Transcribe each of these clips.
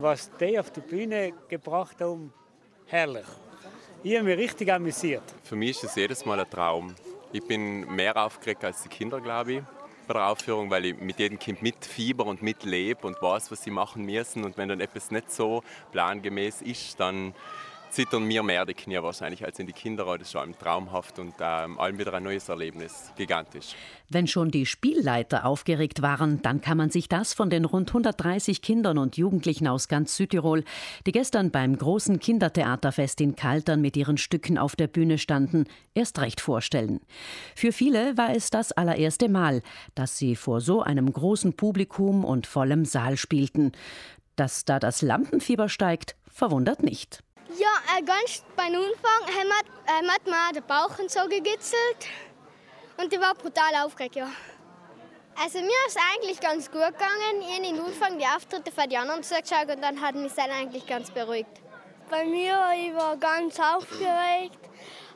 Was die auf die Bühne gebracht haben, herrlich. Ich habe mich richtig amüsiert. Für mich ist es jedes Mal ein Traum. Ich bin mehr aufgeregt als die Kinder, glaube ich, bei der Aufführung, weil ich mit jedem Kind mitfieber und mitlebe und weiß, was sie machen müssen. Und wenn dann etwas nicht so plangemäß ist, dann zittern mir mehr die Knie wahrscheinlich als in die Kinder. Das ist schon traumhaft und ähm, allem wieder ein neues Erlebnis. Gigantisch. Wenn schon die Spielleiter aufgeregt waren, dann kann man sich das von den rund 130 Kindern und Jugendlichen aus ganz Südtirol, die gestern beim großen Kindertheaterfest in Kaltern mit ihren Stücken auf der Bühne standen, erst recht vorstellen. Für viele war es das allererste Mal, dass sie vor so einem großen Publikum und vollem Saal spielten. Dass da das Lampenfieber steigt, verwundert nicht. Ja, äh, ganz beim Anfang haben wir, äh, hat mir den Bauch so gegitzelt und ich war brutal aufgeregt, ja. Also mir ist eigentlich ganz gut gegangen. Ich habe am Anfang die Auftritte von den anderen zugeschaut und dann hat mich das eigentlich ganz beruhigt. Bei mir, ich war ganz aufgeregt,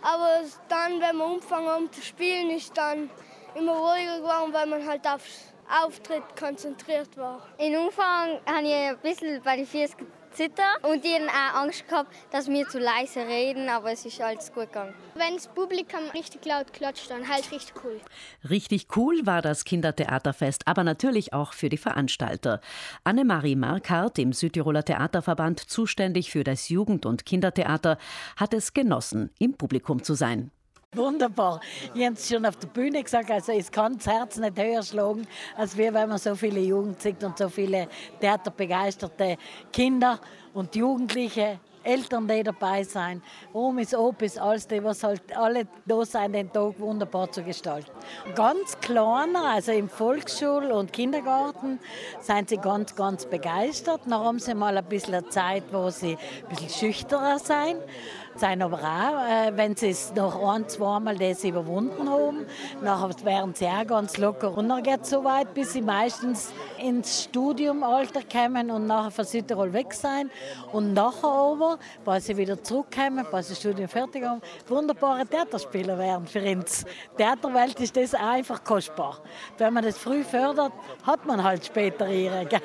aber dann, wenn wir angefangen haben zu spielen, ist dann immer ruhiger geworden, weil man halt aufs Auftritt konzentriert war. Im Anfang habe ich ein bisschen bei den Füßen zittern und ich habe auch Angst gehabt, dass wir zu leise reden, aber es ist alles gut gegangen. Wenn das Publikum richtig laut klatscht, dann halt richtig cool. Richtig cool war das Kindertheaterfest, aber natürlich auch für die Veranstalter. Annemarie Markhardt, im Südtiroler Theaterverband zuständig für das Jugend- und Kindertheater, hat es genossen, im Publikum zu sein. Wunderbar. Ich habe es schon auf der Bühne gesagt, also es kann das Herz nicht höher schlagen, als wir, wenn man so viele Jugend sieht und so viele theaterbegeisterte Kinder und Jugendliche Eltern, die dabei sein, Omis, Opis, alles, die was halt alle da sein, den Tag wunderbar zu gestalten. Ganz kleiner, also im Volksschul- und Kindergarten, sind sie ganz, ganz begeistert. Dann haben sie mal ein bisschen Zeit, wo sie ein bisschen schüchterer sein sein aber auch, äh, wenn sie es noch ein, zweimal das überwunden haben, nachher werden sie auch ganz locker. Und dann geht es so weit, bis sie meistens ins Studiumalter kommen und nachher von Südtirol weg sein. Und nachher aber, weil sie wieder zurückkommen, weil sie das Studium fertig haben, wunderbare Theaterspieler werden für uns. Theaterwelt ist das einfach kostbar. Wenn man das früh fördert, hat man halt später ihre. Gell?